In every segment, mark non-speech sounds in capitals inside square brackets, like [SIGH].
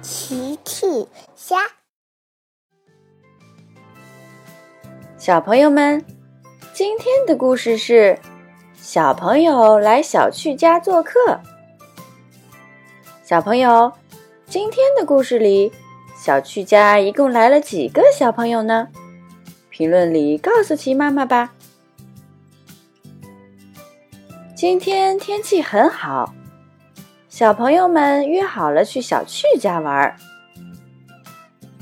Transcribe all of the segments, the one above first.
奇趣虾，小朋友们，今天的故事是小朋友来小趣家做客。小朋友，今天的故事里，小趣家一共来了几个小朋友呢？评论里告诉奇妈妈吧。今天天气很好。小朋友们约好了去小趣家玩儿，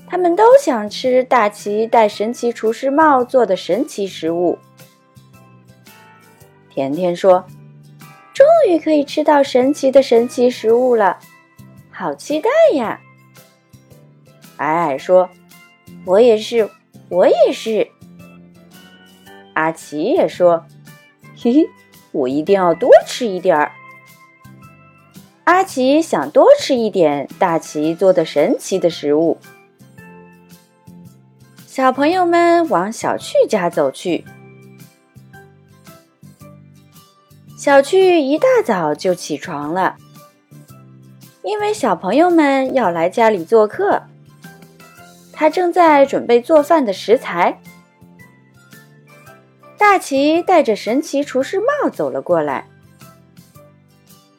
他们都想吃大奇戴神奇厨师帽做的神奇食物。甜甜说：“终于可以吃到神奇的神奇食物了，好期待呀！”矮矮说：“我也是，我也是。”阿奇也说：“嘿 [LAUGHS] 嘿，我一定要多吃一点儿。”阿奇想多吃一点大奇做的神奇的食物。小朋友们往小趣家走去。小趣一大早就起床了，因为小朋友们要来家里做客。他正在准备做饭的食材。大奇戴着神奇厨师帽走了过来，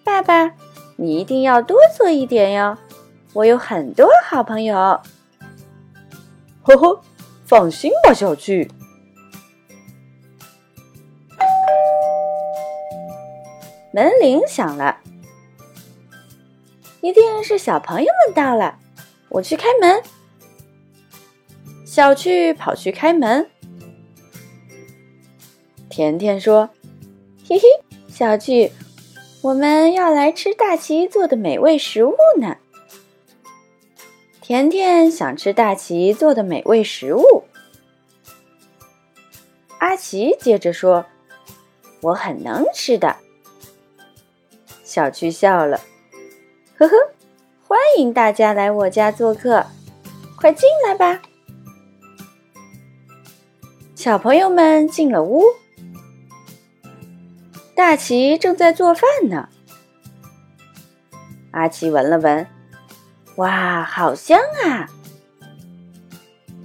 爸爸。你一定要多做一点哟！我有很多好朋友。呵呵，放心吧，小趣。门铃响了，一定是小朋友们到了。我去开门。小趣跑去开门。甜甜说：“嘿嘿，小趣。”我们要来吃大奇做的美味食物呢。甜甜想吃大奇做的美味食物。阿奇接着说：“我很能吃的。”小趣笑了，呵呵，欢迎大家来我家做客，快进来吧。小朋友们进了屋。大奇正在做饭呢。阿奇闻了闻，哇，好香啊！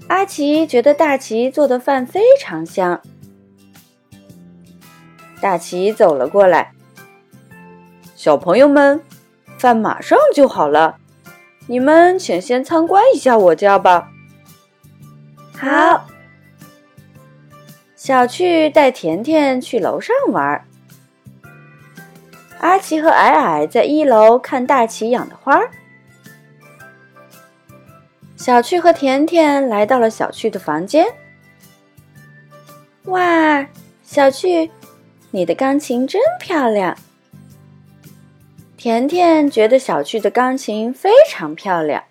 阿奇觉得大奇做的饭非常香。大奇走了过来，小朋友们，饭马上就好了，你们请先参观一下我家吧。好，小趣带甜甜去楼上玩。阿奇和矮矮在一楼看大奇养的花。小趣和甜甜来到了小趣的房间。哇，小趣，你的钢琴真漂亮！甜甜觉得小趣的钢琴非常漂亮。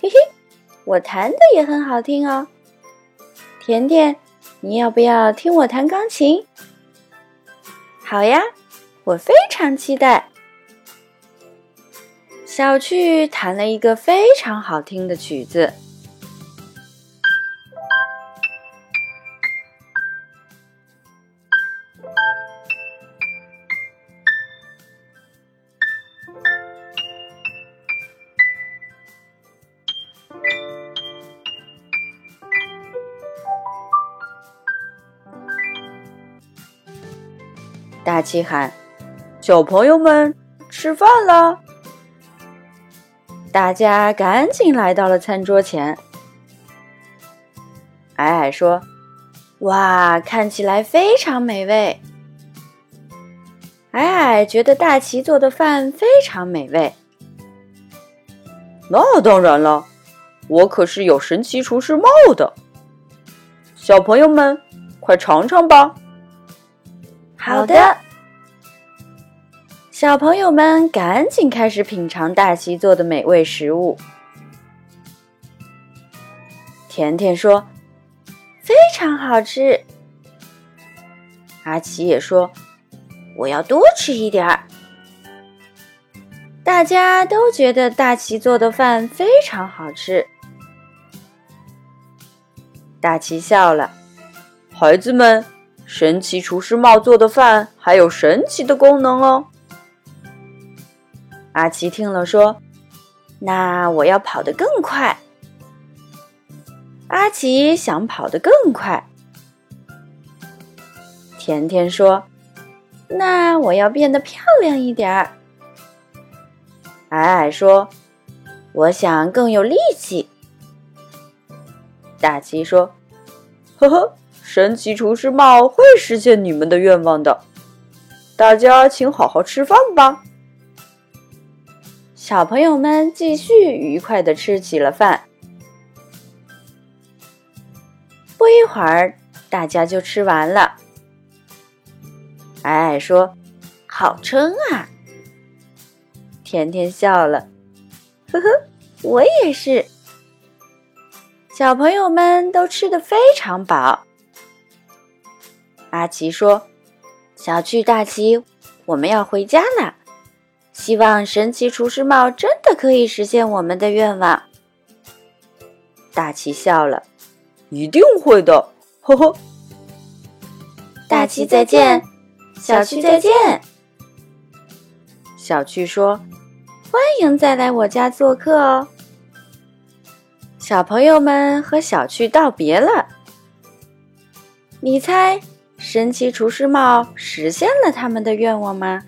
嘿嘿，我弹的也很好听哦。甜甜，你要不要听我弹钢琴？好呀，我非常期待。小趣弹了一个非常好听的曲子。大奇喊：“小朋友们，吃饭了！”大家赶紧来到了餐桌前。矮矮说：“哇，看起来非常美味。”矮矮觉得大奇做的饭非常美味。那当然了，我可是有神奇厨师帽的。小朋友们，快尝尝吧。好的，小朋友们赶紧开始品尝大奇做的美味食物。甜甜说：“非常好吃。”阿奇也说：“我要多吃一点儿。”大家都觉得大奇做的饭非常好吃。大奇笑了，孩子们。神奇厨师帽做的饭还有神奇的功能哦！阿奇听了说：“那我要跑得更快。阿奇想跑得更快。甜甜说：“那我要变得漂亮一点儿。”矮矮说：“我想更有力气。”大奇说：“呵呵，神奇厨师帽会实现你们的愿望的。大家请好好吃饭吧。”小朋友们继续愉快的吃起了饭。不一会儿，大家就吃完了。矮矮说：“好撑啊！”甜甜笑了，呵呵，我也是。小朋友们都吃得非常饱。阿奇说：“小趣大奇，我们要回家了。”希望神奇厨师帽真的可以实现我们的愿望。大奇笑了，一定会的，呵呵。大奇再见，小趣再见。小趣说：“欢迎再来我家做客哦。”小朋友们和小趣道别了。你猜，神奇厨师帽实现了他们的愿望吗？